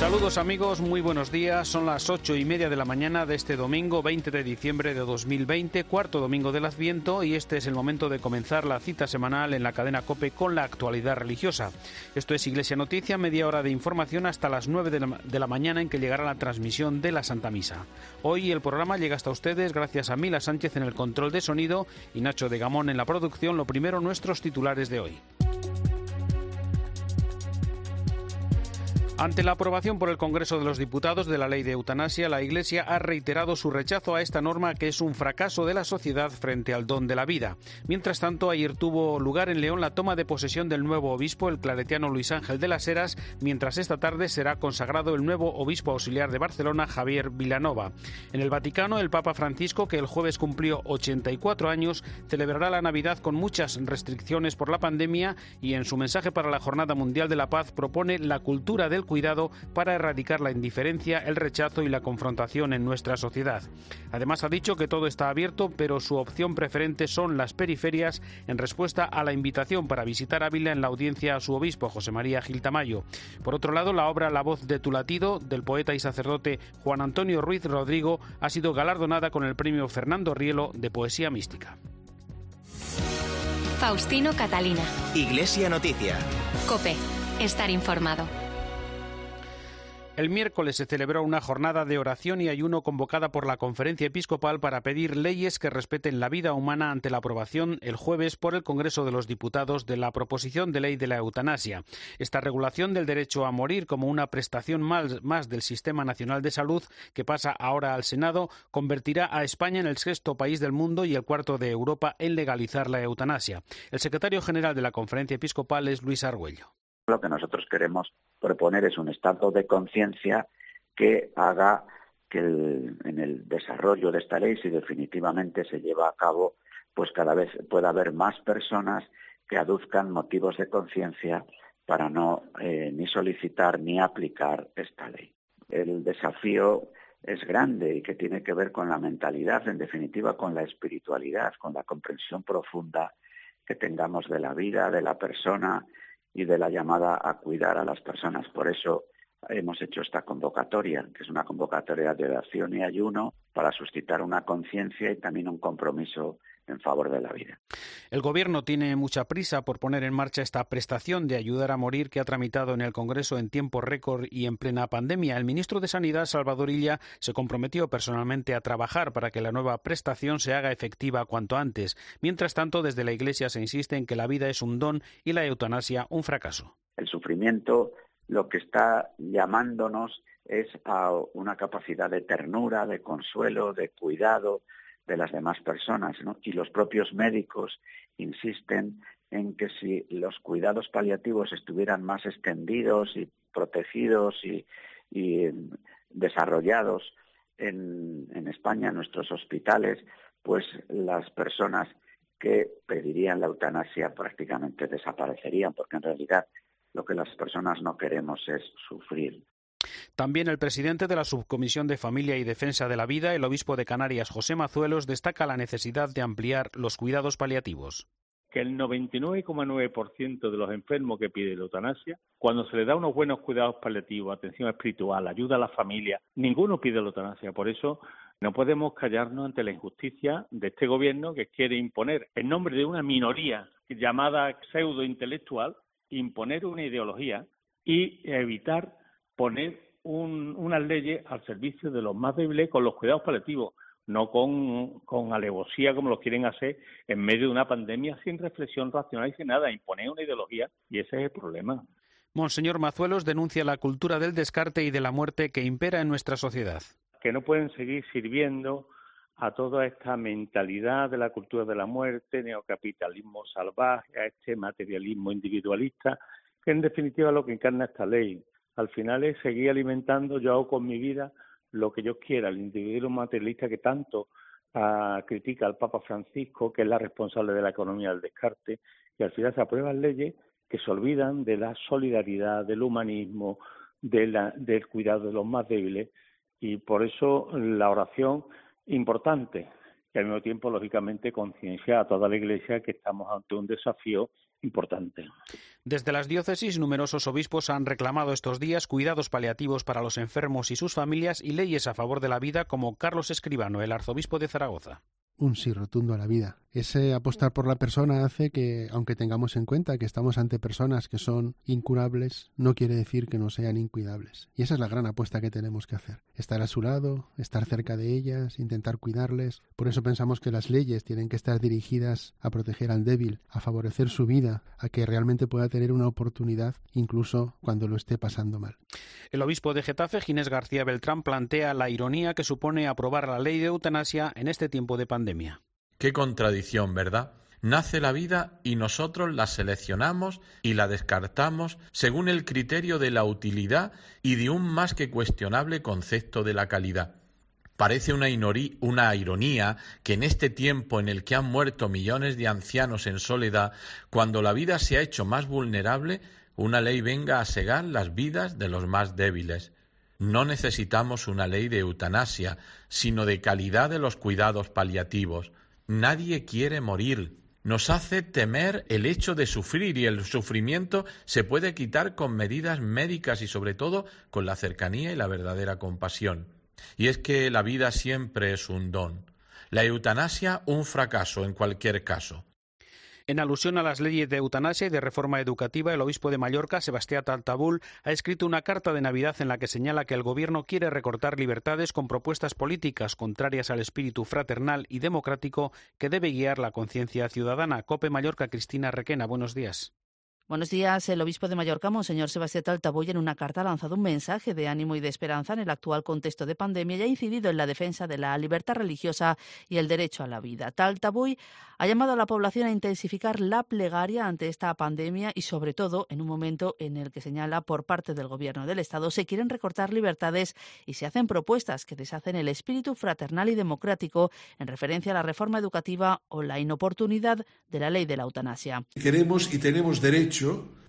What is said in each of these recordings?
Saludos amigos, muy buenos días. Son las ocho y media de la mañana de este domingo 20 de diciembre de 2020, cuarto domingo del Adviento, y este es el momento de comenzar la cita semanal en la cadena Cope con la actualidad religiosa. Esto es Iglesia Noticia, media hora de información hasta las nueve de la, mañana en que llegará la transmisión de la Santa Misa. Hoy el programa llega hasta ustedes gracias a Mila Sánchez en el control de sonido y Nacho de Gamón en la producción. Lo primero, nuestros titulares de hoy. Ante la aprobación por el Congreso de los Diputados de la ley de eutanasia, la Iglesia ha reiterado su rechazo a esta norma que es un fracaso de la sociedad frente al don de la vida. Mientras tanto, ayer tuvo lugar en León la toma de posesión del nuevo obispo, el claretiano Luis Ángel de las Heras, mientras esta tarde será consagrado el nuevo obispo auxiliar de Barcelona, Javier Vilanova. En el Vaticano, el Papa Francisco, que el jueves cumplió 84 años, celebrará la Navidad con muchas restricciones por la pandemia y en su mensaje para la Jornada Mundial de la Paz propone la cultura del cuidado para erradicar la indiferencia, el rechazo y la confrontación en nuestra sociedad. Además ha dicho que todo está abierto, pero su opción preferente son las periferias en respuesta a la invitación para visitar Ávila en la audiencia a su obispo José María Gil Tamayo. Por otro lado, la obra La voz de tu latido del poeta y sacerdote Juan Antonio Ruiz Rodrigo ha sido galardonada con el premio Fernando Rielo de Poesía Mística. Faustino Catalina. Iglesia Noticia. Cope. Estar informado. El miércoles se celebró una jornada de oración y ayuno convocada por la Conferencia Episcopal para pedir leyes que respeten la vida humana ante la aprobación el jueves por el Congreso de los Diputados de la proposición de ley de la eutanasia. Esta regulación del derecho a morir como una prestación más, del Sistema Nacional de Salud que pasa ahora al Senado convertirá a España en el sexto país del mundo y el cuarto de Europa en legalizar la eutanasia. El secretario general de la Conferencia Episcopal es Luis Argüello. Lo que nosotros queremos proponer es un estado de conciencia que haga que en el desarrollo de esta ley, si definitivamente se lleva a cabo, pues cada vez pueda haber más personas que aduzcan motivos de conciencia para no eh, ni solicitar ni aplicar esta ley. El desafío es grande y que tiene que ver con la mentalidad, en definitiva con la espiritualidad, con la comprensión profunda que tengamos de la vida, de la persona, y de la llamada a cuidar a las personas. Por eso hemos hecho esta convocatoria, que es una convocatoria de oración y ayuno para suscitar una conciencia y también un compromiso en favor de la vida. El Gobierno tiene mucha prisa por poner en marcha esta prestación de ayudar a morir que ha tramitado en el Congreso en tiempo récord y en plena pandemia. El ministro de Sanidad, Salvador Illa, se comprometió personalmente a trabajar para que la nueva prestación se haga efectiva cuanto antes. Mientras tanto, desde la Iglesia se insiste en que la vida es un don y la eutanasia un fracaso. El sufrimiento lo que está llamándonos es a una capacidad de ternura, de consuelo, de cuidado, de las demás personas. Y los propios médicos insisten en que si los cuidados paliativos estuvieran más extendidos y protegidos y, y desarrollados en España, en nuestros hospitales, pues las personas que pedirían la eutanasia prácticamente desaparecerían, porque en realidad lo que las personas no queremos es sufrir. También el presidente de la Subcomisión de Familia y Defensa de la Vida, el obispo de Canarias, José Mazuelos, destaca la necesidad de ampliar los cuidados paliativos que el 99,9% de los enfermos que piden la eutanasia, cuando se les da unos buenos cuidados paliativos, atención espiritual, ayuda a la familia, ninguno pide la eutanasia. Por eso no podemos callarnos ante la injusticia de este gobierno que quiere imponer, en nombre de una minoría llamada pseudo intelectual, imponer una ideología y evitar poner un, unas leyes al servicio de los más débiles con los cuidados paliativos, no con, con alevosía como lo quieren hacer en medio de una pandemia sin reflexión racional y sin nada, imponer una ideología y ese es el problema. Monseñor Mazuelos denuncia la cultura del descarte y de la muerte que impera en nuestra sociedad. Que no pueden seguir sirviendo a toda esta mentalidad de la cultura de la muerte, neocapitalismo salvaje, a este materialismo individualista, que en definitiva es lo que encarna esta ley. Al final es seguir alimentando, yo hago con mi vida lo que yo quiera, el individuo materialista que tanto uh, critica al Papa Francisco, que es la responsable de la economía del descarte, y al final se aprueban leyes que se olvidan de la solidaridad, del humanismo, de la, del cuidado de los más débiles, y por eso la oración importante, y al mismo tiempo, lógicamente, conciencia a toda la Iglesia que estamos ante un desafío importante. Desde las diócesis, numerosos obispos han reclamado estos días cuidados paliativos para los enfermos y sus familias y leyes a favor de la vida, como Carlos Escribano, el arzobispo de Zaragoza. Un sí rotundo a la vida. Ese apostar por la persona hace que, aunque tengamos en cuenta que estamos ante personas que son incurables, no quiere decir que no sean incuidables. Y esa es la gran apuesta que tenemos que hacer. Estar a su lado, estar cerca de ellas, intentar cuidarles. Por eso pensamos que las leyes tienen que estar dirigidas a proteger al débil, a favorecer su vida, a que realmente pueda tener una oportunidad incluso cuando lo esté pasando mal. El obispo de Getafe, Ginés García Beltrán, plantea la ironía que supone aprobar la ley de eutanasia en este tiempo de pandemia. Qué contradicción, ¿verdad? Nace la vida y nosotros la seleccionamos y la descartamos según el criterio de la utilidad y de un más que cuestionable concepto de la calidad. Parece una, ironía que en este tiempo en el que han muerto millones de ancianos en soledad, cuando la vida se ha hecho más vulnerable, una ley venga a segar las vidas de los más débiles. No necesitamos una ley de eutanasia, sino de calidad de los cuidados paliativos. Nadie quiere morir. Nos hace temer el hecho de sufrir y el sufrimiento se puede quitar con medidas médicas y sobre todo con la cercanía y la verdadera compasión. Y es que la vida siempre es un don. La eutanasia un fracaso en cualquier caso. En alusión a las leyes de eutanasia y de reforma educativa, el obispo de Mallorca, Sebastián Taltabul, ha escrito una carta de Navidad en la que señala que el gobierno quiere recortar libertades con propuestas políticas contrarias al espíritu fraternal y democrático que debe guiar la conciencia ciudadana. Cope Mallorca, Cristina Requena, buenos días. Buenos días. El obispo de Mallorca, Monseñor Sebastián Taltaboy, en una carta ha lanzado un mensaje de ánimo y de esperanza en el actual contexto de pandemia y ha incidido en la defensa de la libertad religiosa y el derecho a la vida. Taltaboy ha llamado a la población a intensificar la plegaria ante esta pandemia y, sobre todo, en un momento en el que señala por parte del Gobierno del Estado se quieren recortar libertades y se hacen propuestas que deshacen el espíritu fraternal y democrático en referencia a la reforma educativa o la inoportunidad de la ley de la eutanasia. Queremos y tenemos derecho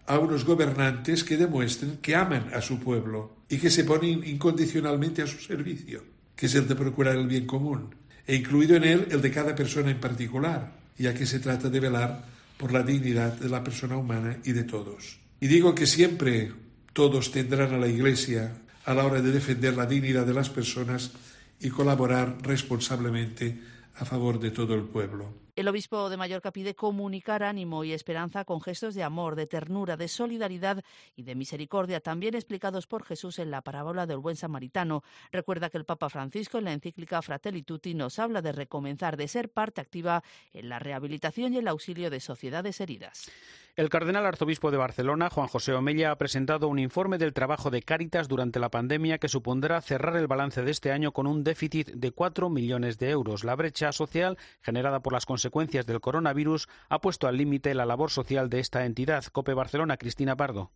a unos gobernantes que demuestren que aman a su pueblo y que se ponen incondicionalmente a su servicio, que es el de procurar el bien común, e incluido en él el de cada persona en particular, ya que se trata de velar por la dignidad de la persona humana y de todos. Y digo que siempre todos tendrán a la Iglesia a la hora de defender la dignidad de las personas y colaborar responsablemente a favor de todo el pueblo. El obispo de Mallorca pide comunicar ánimo y esperanza con gestos de amor, de ternura, de solidaridad y de misericordia, también explicados por Jesús en la parábola del buen samaritano. Recuerda que el Papa Francisco en la encíclica Fratelli Tutti nos habla de recomenzar, de ser parte activa en la rehabilitación y el auxilio de sociedades heridas. El cardenal arzobispo de Barcelona, Juan José Omella, ha presentado un informe del trabajo de Cáritas durante la pandemia que supondrá cerrar el balance de este año con un déficit de cuatro millones de euros. La brecha social generada por las consecuencias del coronavirus ha puesto al límite la labor social de esta entidad. Cope Barcelona, Cristina Pardo.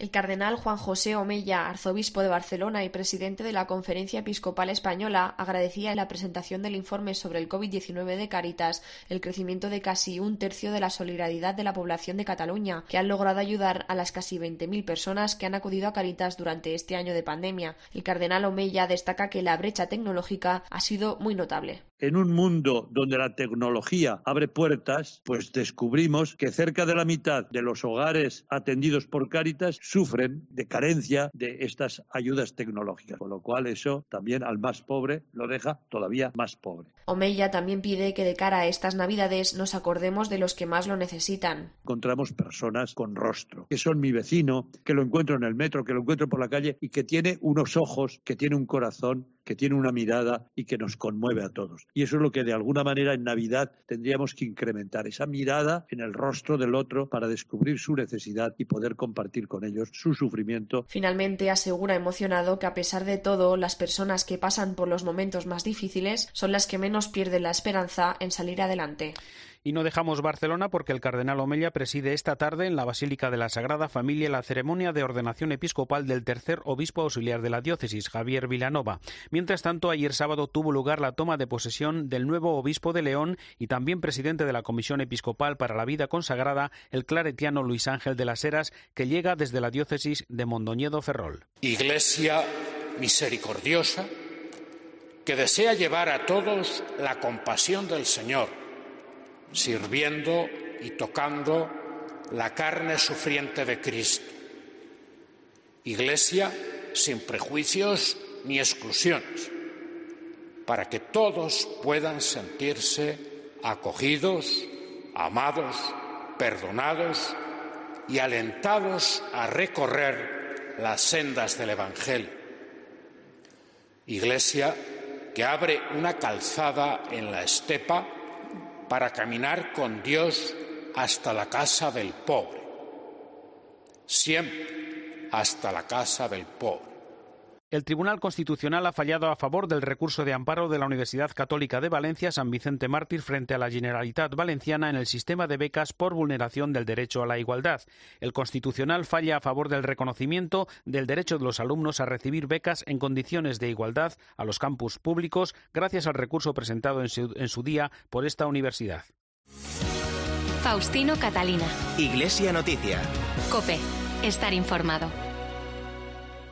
El cardenal Juan José Omella, arzobispo de Barcelona y presidente de la Conferencia Episcopal Española, agradecía en la presentación del informe sobre el COVID-19 de Caritas el crecimiento de casi un tercio de la solidaridad de la población de Cataluña, que han logrado ayudar a las casi 20.000 personas que han acudido a Caritas durante este año de pandemia. El cardenal Omella destaca que la brecha tecnológica ha sido muy notable. En un mundo donde la tecnología abre puertas, pues descubrimos que cerca de la mitad de los hogares atendidos por Caritas sufren de carencia de estas ayudas tecnológicas, con lo cual eso también al más pobre lo deja todavía más pobre. Omeya también pide que de cara a estas Navidades nos acordemos de los que más lo necesitan. Encontramos personas con rostro, que son mi vecino, que lo encuentro en el metro, que lo encuentro por la calle y que tiene unos ojos, que tiene un corazón, que tiene una mirada y que nos conmueve a todos. Y eso es lo que de alguna manera en Navidad tendríamos que incrementar, esa mirada en el rostro del otro para descubrir su necesidad y poder compartir con ellos su sufrimiento. Finalmente asegura emocionado que a pesar de todo, las personas que pasan por los momentos más difíciles son las que menos pierden la esperanza en salir adelante. Y no dejamos Barcelona porque el cardenal Omella preside esta tarde en la Basílica de la Sagrada Familia la ceremonia de ordenación episcopal del tercer obispo auxiliar de la diócesis, Javier Vilanova. Mientras tanto, ayer sábado tuvo lugar la toma de posesión del nuevo obispo de León y también presidente de la Comisión Episcopal para la Vida Consagrada, el claretiano Luis Ángel de las Heras, que llega desde la diócesis de Mondoñedo Ferrol. Iglesia misericordiosa que desea llevar a todos la compasión del Señor, sirviendo y tocando la carne sufriente de Cristo. Iglesia sin prejuicios ni exclusiones, para que todos puedan sentirse acogidos, amados, perdonados y alentados a recorrer las sendas del Evangelio. Iglesia que abre una calzada en la estepa para caminar con Dios hasta la casa del pobre. Siempre hasta la casa del pobre. El Tribunal Constitucional ha fallado a favor del recurso de amparo de la Universidad Católica de Valencia San Vicente Mártir frente a la Generalitat Valenciana en el sistema de becas por vulneración del derecho a la igualdad. El Constitucional falla a favor del reconocimiento del derecho de los alumnos a recibir becas en condiciones de igualdad a los campus públicos gracias al recurso presentado en su, en su día por esta universidad. Faustino Catalina. Iglesia Noticia. Cope. Estar informado.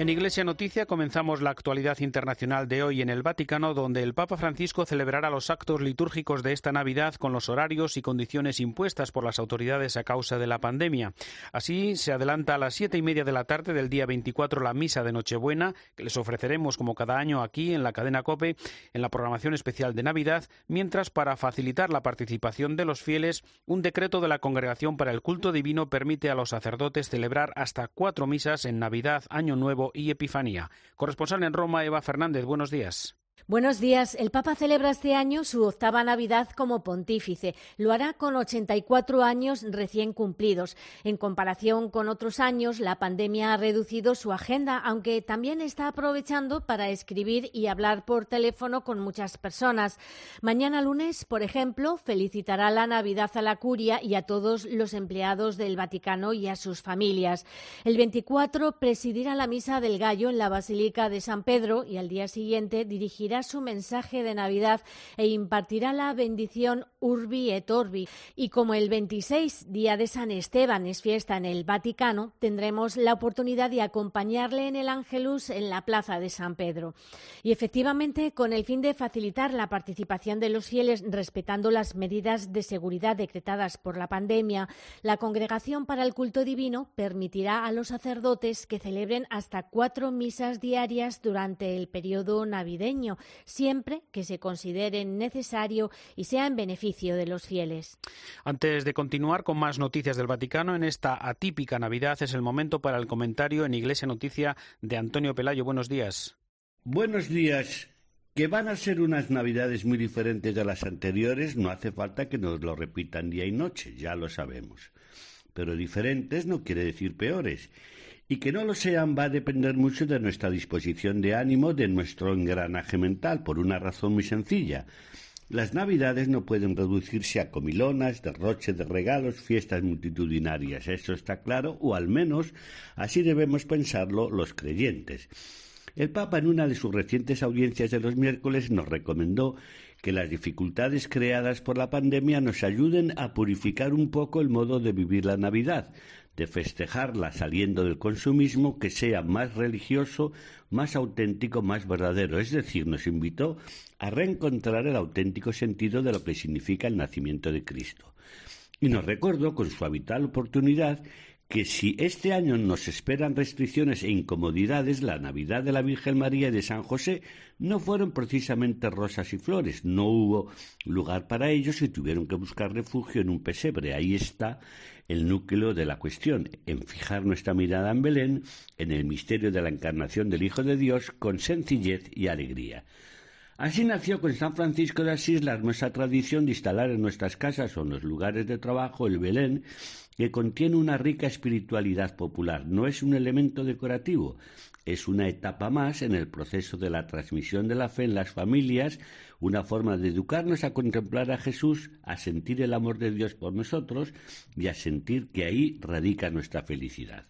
En Iglesia Noticia comenzamos la actualidad internacional de hoy en el Vaticano, donde el Papa Francisco celebrará los actos litúrgicos de esta Navidad con los horarios y condiciones impuestas por las autoridades a causa de la pandemia. Así se adelanta a las siete y media de la tarde del día 24 la misa de Nochebuena, que les ofreceremos como cada año aquí en la cadena COPE en la programación especial de Navidad, mientras para facilitar la participación de los fieles, un decreto de la Congregación para el Culto Divino permite a los sacerdotes celebrar hasta cuatro misas en Navidad, Año Nuevo y Epifanía. Corresponsal en Roma, Eva Fernández, buenos días. Buenos días. El Papa celebra este año su octava Navidad como pontífice. Lo hará con 84 años recién cumplidos. En comparación con otros años, la pandemia ha reducido su agenda, aunque también está aprovechando para escribir y hablar por teléfono con muchas personas. Mañana lunes, por ejemplo, felicitará la Navidad a la curia y a todos los empleados del Vaticano y a sus familias. El 24 presidirá la Misa del Gallo en la Basílica de San Pedro y al día siguiente dirigirá su mensaje de Navidad e impartirá la bendición Urbi et Orbi. Y como el 26, día de San Esteban, es fiesta en el Vaticano, tendremos la oportunidad de acompañarle en el Ángelus en la plaza de San Pedro. Y efectivamente, con el fin de facilitar la participación de los fieles respetando las medidas de seguridad decretadas por la pandemia, la Congregación para el Culto Divino permitirá a los sacerdotes que celebren hasta cuatro misas diarias durante el periodo navideño, siempre que se considere necesario y sea en beneficio de los fieles. Antes de continuar con más noticias del Vaticano, en esta atípica Navidad es el momento para el comentario en Iglesia Noticia de Antonio Pelayo. Buenos días. Buenos días. Que van a ser unas navidades muy diferentes de las anteriores, no hace falta que nos lo repitan día y noche, ya lo sabemos. Pero diferentes no quiere decir peores. Y que no lo sean va a depender mucho de nuestra disposición de ánimo, de nuestro engranaje mental, por una razón muy sencilla. Las navidades no pueden reducirse a comilonas, derroche de regalos, fiestas multitudinarias. Eso está claro, o al menos así debemos pensarlo los creyentes. El Papa en una de sus recientes audiencias de los miércoles nos recomendó que las dificultades creadas por la pandemia nos ayuden a purificar un poco el modo de vivir la Navidad, de festejarla saliendo del consumismo que sea más religioso, más auténtico, más verdadero. Es decir, nos invitó a reencontrar el auténtico sentido de lo que significa el nacimiento de Cristo. Y nos recordó con su habitual oportunidad que si este año nos esperan restricciones e incomodidades, la Navidad de la Virgen María y de San José no fueron precisamente rosas y flores. No hubo lugar para ellos y tuvieron que buscar refugio en un pesebre. Ahí está el núcleo de la cuestión, en fijar nuestra mirada en Belén, en el misterio de la encarnación del Hijo de Dios, con sencillez y alegría. Así nació con San Francisco de Asís la hermosa tradición de instalar en nuestras casas o en los lugares de trabajo el Belén, que contiene una rica espiritualidad popular. No es un elemento decorativo, es una etapa más en el proceso de la transmisión de la fe en las familias, una forma de educarnos a contemplar a Jesús, a sentir el amor de Dios por nosotros y a sentir que ahí radica nuestra felicidad.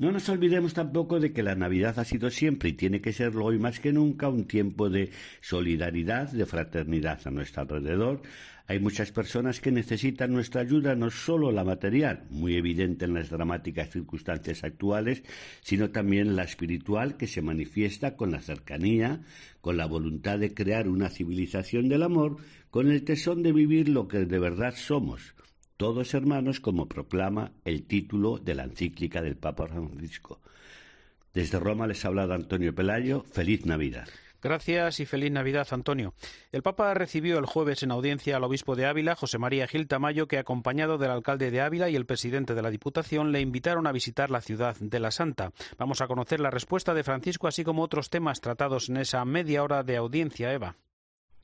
No nos olvidemos tampoco de que la Navidad ha sido siempre y tiene que serlo hoy más que nunca un tiempo de solidaridad, de fraternidad a nuestro alrededor. Hay muchas personas que necesitan nuestra ayuda, no solo la material, muy evidente en las dramáticas circunstancias actuales, sino también la espiritual que se manifiesta con la cercanía, con la voluntad de crear una civilización del amor, con el tesón de vivir lo que de verdad somos, todos hermanos, como proclama el título de la encíclica del Papa Francisco. Desde Roma les ha hablado Antonio Pelayo. Feliz Navidad. Gracias y feliz Navidad, Antonio. El Papa recibió el jueves en audiencia al obispo de Ávila, José María Gil Tamayo, que acompañado del alcalde de Ávila y el presidente de la Diputación le invitaron a visitar la ciudad de la Santa. Vamos a conocer la respuesta de Francisco, así como otros temas tratados en esa media hora de audiencia, Eva.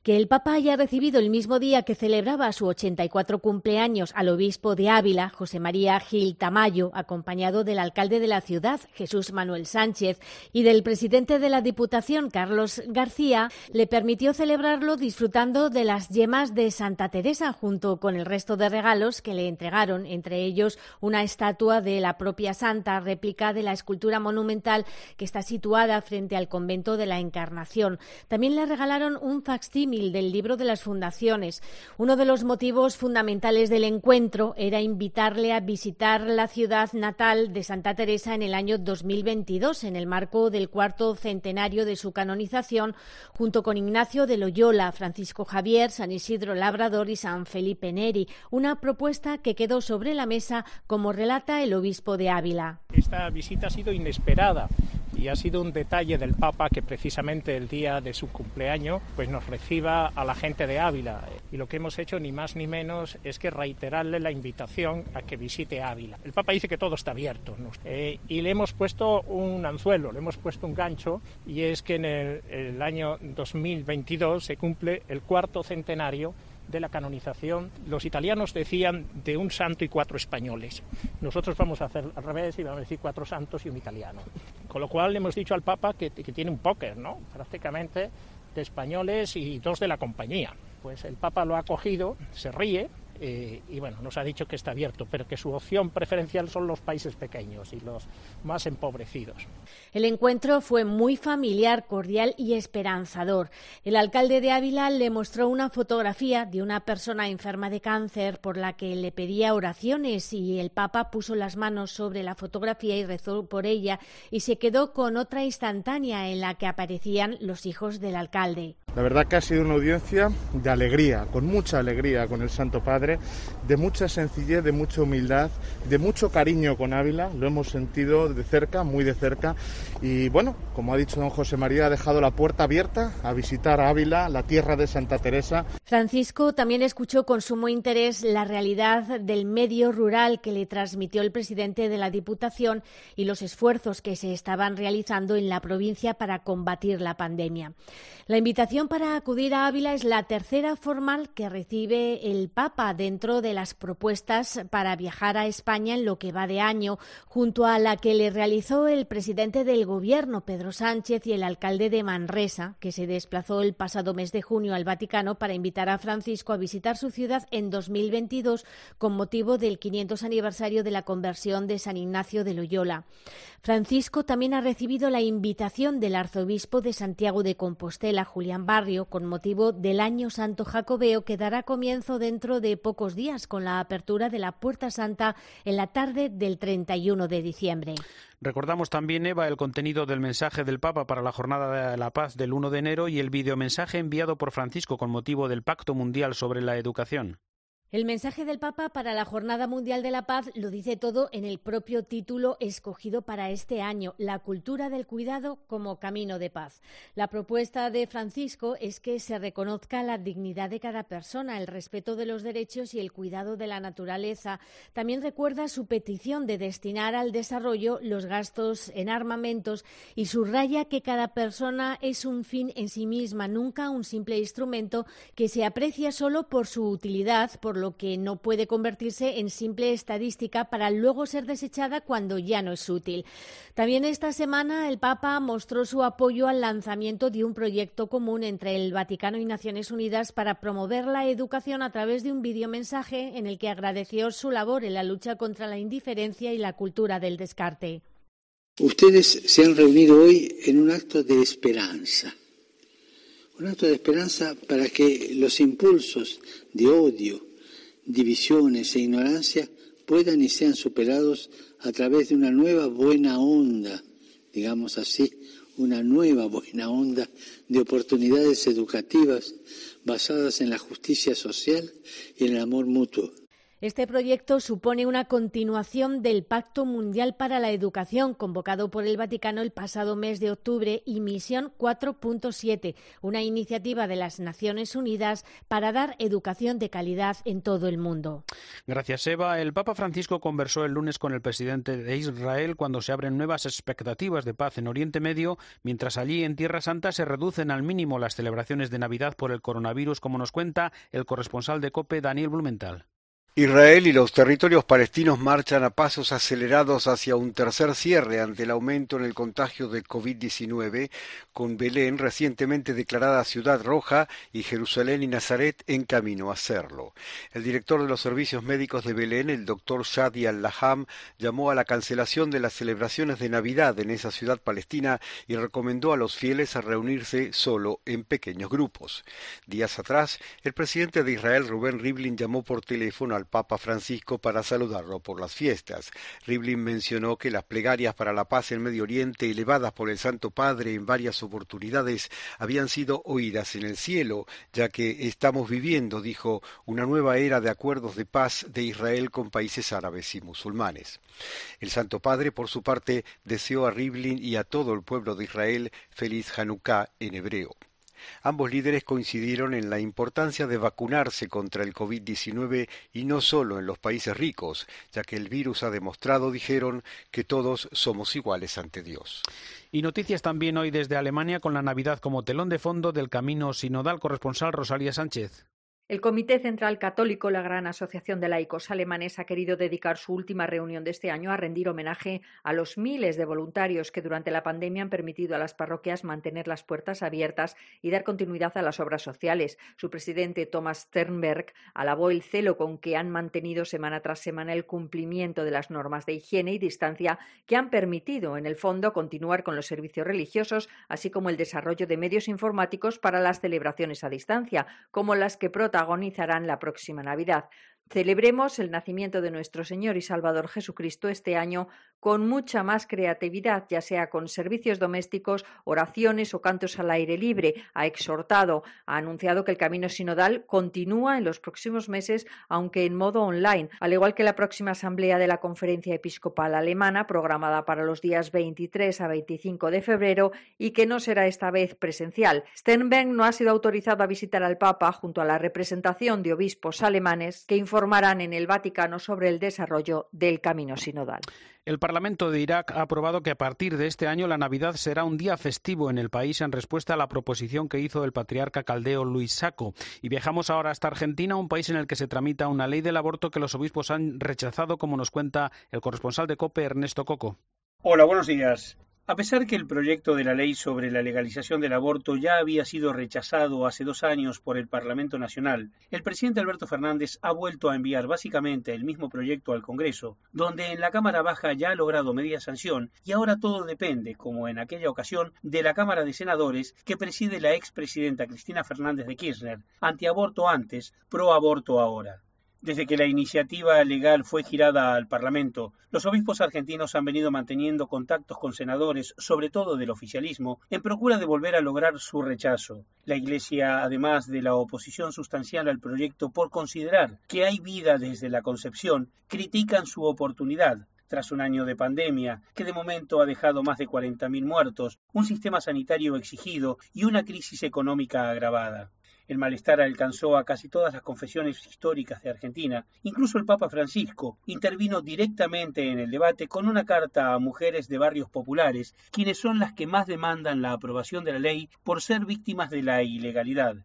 Que el Papa haya recibido el mismo día que celebraba su 84 cumpleaños al obispo de Ávila, José María Gil Tamayo, acompañado del alcalde de la ciudad, Jesús Manuel Sánchez, y del presidente de la Diputación, Carlos García, le permitió celebrarlo disfrutando de las yemas de Santa Teresa junto con el resto de regalos que le entregaron, entre ellos una estatua de la propia santa, réplica de la escultura monumental que está situada frente al convento de la Encarnación. También le regalaron un facsímil del libro de las fundaciones. Uno de los motivos fundamentales del encuentro era invitarle a visitar la ciudad natal de Santa Teresa en el año 2022, en el marco del cuarto centenario de su canonización, junto con Ignacio de Loyola, Francisco Javier, San Isidro Labrador y San Felipe Neri. Una propuesta que quedó sobre la mesa, como relata el obispo de Ávila. Esta visita ha sido inesperada y ha sido un detalle del Papa que precisamente el día de su cumpleaños pues nos reciba a la gente de Ávila y lo que hemos hecho ni más ni menos es que reiterarle la invitación a que visite Ávila. El Papa dice que todo está abierto eh, y le hemos puesto un anzuelo, le hemos puesto un gancho y es que en el, el año 2022 se cumple el cuarto centenario de la canonización, los italianos decían de un santo y cuatro españoles. Nosotros vamos a hacer al revés y vamos a decir cuatro santos y un italiano. Con lo cual le hemos dicho al Papa que, tiene un póker, ¿no? Prácticamente de españoles y dos de la compañía. Pues el Papa lo ha cogido, se ríe, eh, y bueno, nos ha dicho que está abierto, pero que su opción preferencial son los países pequeños y los más empobrecidos. El encuentro fue muy familiar, cordial y esperanzador. El alcalde de Ávila le mostró una fotografía de una persona enferma de cáncer por la que le pedía oraciones y el Papa puso las manos sobre la fotografía y rezó por ella y se quedó con otra instantánea en la que aparecían los hijos del alcalde. La verdad que ha sido una audiencia de alegría, con mucha alegría con el Santo Padre, de mucha sencillez, de mucha humildad, de mucho cariño con Ávila, lo hemos sentido de cerca, muy de cerca, y bueno, como ha dicho don José María, ha dejado la puerta abierta a visitar Ávila, la tierra de Santa Teresa. Francisco también escuchó con sumo interés la realidad del medio rural que le transmitió el presidente de la Diputación y los esfuerzos que se estaban realizando en la provincia para combatir la pandemia. La invitación para acudir a Ávila es la tercera formal que recibe el Papa dentro de las propuestas para viajar a España en lo que va de año, junto a la que le realizó el presidente del Gobierno, Pedro Sánchez, y el alcalde de Manresa, que se desplazó el pasado mes de junio al Vaticano para invitar a Francisco a visitar su ciudad en 2022 con motivo del 500 aniversario de la conversión de San Ignacio de Loyola. Francisco también ha recibido la invitación del arzobispo de Santiago de Compostela, Julián Barrio, con motivo del Año Santo Jacobeo que dará comienzo dentro de pocos días con la apertura de la Puerta Santa en la tarde del 31 de diciembre. Recordamos también, Eva, el contenido del mensaje del Papa para la Jornada de la Paz del 1 de enero y el videomensaje enviado por Francisco con motivo del Pacto Mundial sobre la Educación. El mensaje del Papa para la Jornada Mundial de la Paz lo dice todo en el propio título escogido para este año, La cultura del cuidado como camino de paz. La propuesta de Francisco es que se reconozca la dignidad de cada persona, el respeto de los derechos y el cuidado de la naturaleza. También recuerda su petición de destinar al desarrollo los gastos en armamentos y subraya que cada persona es un fin en sí misma, nunca un simple instrumento que se aprecia solo por su utilidad, por lo que no puede convertirse en simple estadística para luego ser desechada cuando ya no es útil. También esta semana el Papa mostró su apoyo al lanzamiento de un proyecto común entre el Vaticano y Naciones Unidas para promover la educación a través de un videomensaje en el que agradeció su labor en la lucha contra la indiferencia y la cultura del descarte. Ustedes se han reunido hoy en un acto de esperanza, un acto de esperanza para que los impulsos de odio, divisiones e ignorancia puedan y sean superados a través de una nueva buena onda, digamos así, una nueva buena onda de oportunidades educativas basadas en la justicia social y en el amor mutuo. Este proyecto supone una continuación del Pacto Mundial para la Educación, convocado por el Vaticano el pasado mes de octubre, y Misión 4.7, una iniciativa de las Naciones Unidas para dar educación de calidad en todo el mundo. Gracias, Eva. El Papa Francisco conversó el lunes con el presidente de Israel cuando se abren nuevas expectativas de paz en Oriente Medio, mientras allí en Tierra Santa se reducen al mínimo las celebraciones de Navidad por el coronavirus, como nos cuenta el corresponsal de COPE, Daniel Blumenthal. Israel y los territorios palestinos marchan a pasos acelerados hacia un tercer cierre ante el aumento en el contagio de COVID-19, con Belén recientemente declarada ciudad roja y Jerusalén y Nazaret en camino a serlo. El director de los servicios médicos de Belén, el doctor Shadi al-Laham, llamó a la cancelación de las celebraciones de Navidad en esa ciudad palestina y recomendó a los fieles a reunirse solo en pequeños grupos. Días atrás, el presidente de Israel, Rubén Rivlin, llamó por teléfono al Papa Francisco para saludarlo por las fiestas. Rivlin mencionó que las plegarias para la paz en Medio Oriente elevadas por el Santo Padre en varias oportunidades habían sido oídas en el cielo, ya que estamos viviendo, dijo, una nueva era de acuerdos de paz de Israel con países árabes y musulmanes. El Santo Padre, por su parte, deseó a Rivlin y a todo el pueblo de Israel feliz Hanukkah en hebreo. Ambos líderes coincidieron en la importancia de vacunarse contra el COVID-19 y no solo en los países ricos, ya que el virus ha demostrado, dijeron, que todos somos iguales ante Dios. Y noticias también hoy desde Alemania con la Navidad como telón de fondo del camino sinodal corresponsal Rosalía Sánchez. El Comité Central Católico, la gran asociación de laicos alemanes, ha querido dedicar su última reunión de este año a rendir homenaje a los miles de voluntarios que durante la pandemia han permitido a las parroquias mantener las puertas abiertas y dar continuidad a las obras sociales. Su presidente, Thomas Sternberg, alabó el celo con que han mantenido semana tras semana el cumplimiento de las normas de higiene y distancia que han permitido, en el fondo, continuar con los servicios religiosos, así como el desarrollo de medios informáticos para las celebraciones a distancia, como las que protagonizan protagonizarán la próxima Navidad. Celebremos el nacimiento de nuestro Señor y Salvador Jesucristo este año con mucha más creatividad, ya sea con servicios domésticos, oraciones o cantos al aire libre. Ha exhortado, ha anunciado que el camino sinodal continúa en los próximos meses, aunque en modo online, al igual que la próxima asamblea de la Conferencia Episcopal Alemana, programada para los días 23 a 25 de febrero y que no será esta vez presencial. Sternberg no ha sido autorizado a visitar al Papa junto a la representación de obispos alemanes que informarán en el Vaticano sobre el desarrollo del camino sinodal. Parlamento de Irak ha aprobado que a partir de este año la Navidad será un día festivo en el país en respuesta a la proposición que hizo el patriarca caldeo Luis Saco. Y viajamos ahora hasta Argentina, un país en el que se tramita una ley del aborto que los obispos han rechazado, como nos cuenta el corresponsal de COPE, Ernesto Coco. Hola, buenos días. A pesar que el proyecto de la ley sobre la legalización del aborto ya había sido rechazado hace dos años por el Parlamento Nacional, el presidente Alberto Fernández ha vuelto a enviar básicamente el mismo proyecto al Congreso, donde en la Cámara Baja ya ha logrado media sanción y ahora todo depende, como en aquella ocasión, de la Cámara de Senadores que preside la expresidenta Cristina Fernández de Kirchner, antiaborto antes, pro aborto ahora. Desde que la iniciativa legal fue girada al Parlamento, los obispos argentinos han venido manteniendo contactos con senadores, sobre todo del oficialismo, en procura de volver a lograr su rechazo. La Iglesia, además de la oposición sustancial al proyecto por considerar que hay vida desde la concepción, critican su oportunidad, tras un año de pandemia, que de momento ha dejado más de 40.000 muertos, un sistema sanitario exigido y una crisis económica agravada. El malestar alcanzó a casi todas las confesiones históricas de Argentina. Incluso el Papa Francisco intervino directamente en el debate con una carta a mujeres de barrios populares, quienes son las que más demandan la aprobación de la ley por ser víctimas de la ilegalidad.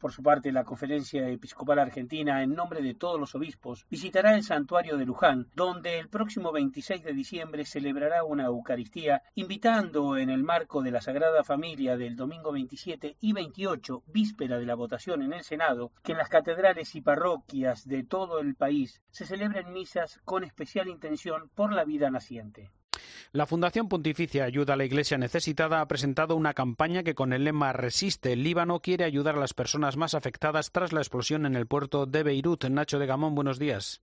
Por su parte, la Conferencia Episcopal Argentina, en nombre de todos los obispos, visitará el santuario de Luján, donde el próximo 26 de diciembre celebrará una Eucaristía, invitando en el marco de la Sagrada Familia del domingo 27 y 28, víspera de la votación en el Senado, que en las catedrales y parroquias de todo el país se celebren misas con especial intención por la vida naciente. La Fundación Pontificia Ayuda a la Iglesia Necesitada ha presentado una campaña que con el lema Resiste el Líbano quiere ayudar a las personas más afectadas tras la explosión en el puerto de Beirut. Nacho de Gamón, buenos días.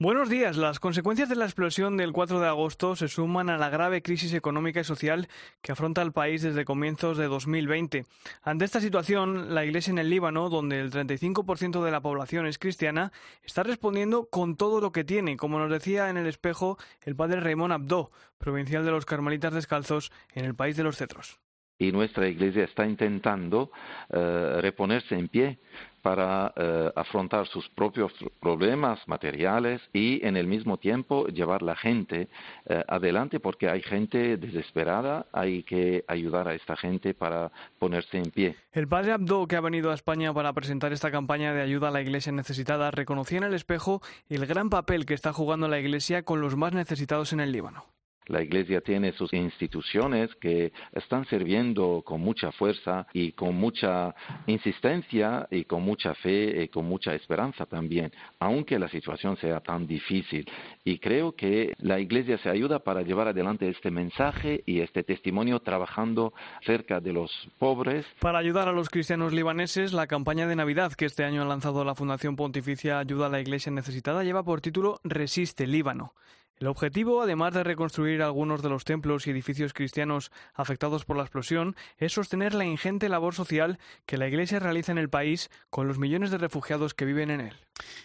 Buenos días. Las consecuencias de la explosión del 4 de agosto se suman a la grave crisis económica y social que afronta el país desde comienzos de 2020. Ante esta situación, la Iglesia en el Líbano, donde el 35% de la población es cristiana, está respondiendo con todo lo que tiene, como nos decía en el espejo el padre Raymond Abdo, provincial de los Carmelitas Descalzos en el país de los cetros y nuestra iglesia está intentando eh, reponerse en pie para eh, afrontar sus propios problemas materiales y en el mismo tiempo llevar la gente eh, adelante porque hay gente desesperada, hay que ayudar a esta gente para ponerse en pie. El padre Abdo, que ha venido a España para presentar esta campaña de ayuda a la iglesia necesitada, reconocía en el espejo el gran papel que está jugando la iglesia con los más necesitados en el Líbano. La Iglesia tiene sus instituciones que están sirviendo con mucha fuerza y con mucha insistencia y con mucha fe y con mucha esperanza también, aunque la situación sea tan difícil. Y creo que la Iglesia se ayuda para llevar adelante este mensaje y este testimonio trabajando cerca de los pobres. Para ayudar a los cristianos libaneses, la campaña de Navidad que este año ha lanzado la Fundación Pontificia Ayuda a la Iglesia Necesitada lleva por título Resiste Líbano. El objetivo, además de reconstruir algunos de los templos y edificios cristianos afectados por la explosión, es sostener la ingente labor social que la Iglesia realiza en el país con los millones de refugiados que viven en él.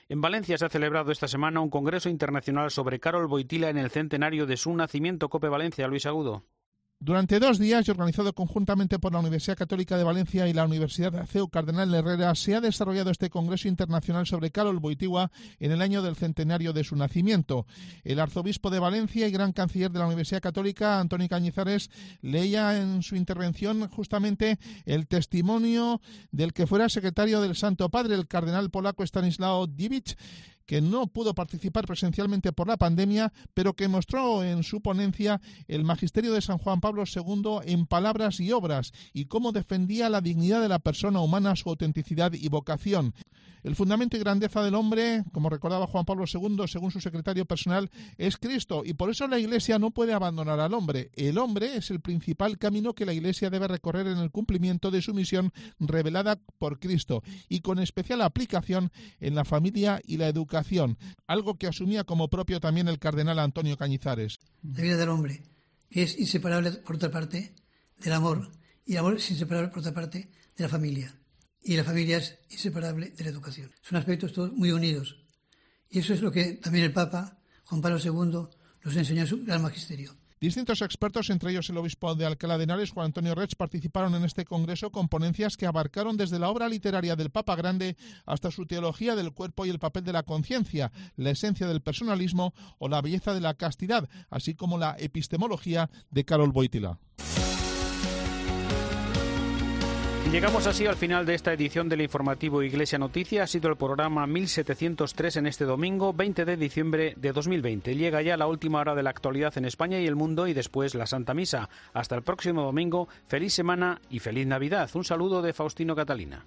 En Valencia se ha celebrado esta semana un congreso internacional sobre Carol Boitila en el centenario de su nacimiento. Cope Valencia, Luis Agudo. Durante dos días y organizado conjuntamente por la Universidad Católica de Valencia y la Universidad de CEU Cardenal Herrera, se ha desarrollado este Congreso Internacional sobre Carol Boitigua en el año del centenario de su nacimiento. El arzobispo de Valencia y gran canciller de la Universidad Católica, Antonio Cañizares, leía en su intervención justamente el testimonio del que fuera secretario del Santo Padre, el cardenal polaco Stanislao Divic, que no pudo participar presencialmente por la pandemia, pero que mostró en su ponencia el magisterio de San Juan Pablo II en palabras y obras y cómo defendía la dignidad de la persona humana, su autenticidad y vocación. El fundamento y grandeza del hombre, como recordaba Juan Pablo II, según su secretario personal, es Cristo y por eso la Iglesia no puede abandonar al hombre. El hombre es el principal camino que la Iglesia debe recorrer en el cumplimiento de su misión revelada por Cristo y con especial aplicación en la familia y la algo que asumía como propio también el cardenal Antonio Cañizares. La vida del hombre, que es inseparable por otra parte del amor y el amor es inseparable por otra parte de la familia y la familia es inseparable de la educación. Son aspectos todos muy unidos. Y eso es lo que también el Papa, Juan Pablo II, nos enseñó en su gran magisterio. Distintos expertos, entre ellos el obispo de Alcalá de Henares, Juan Antonio Rech, participaron en este congreso con ponencias que abarcaron desde la obra literaria del Papa Grande hasta su teología del cuerpo y el papel de la conciencia, la esencia del personalismo o la belleza de la castidad, así como la epistemología de Carol Boitila. Llegamos así al final de esta edición del informativo Iglesia Noticia. Ha sido el programa 1703 en este domingo, 20 de diciembre de 2020. Llega ya la última hora de la actualidad en España y el mundo y después la Santa Misa. Hasta el próximo domingo, feliz semana y feliz Navidad. Un saludo de Faustino Catalina.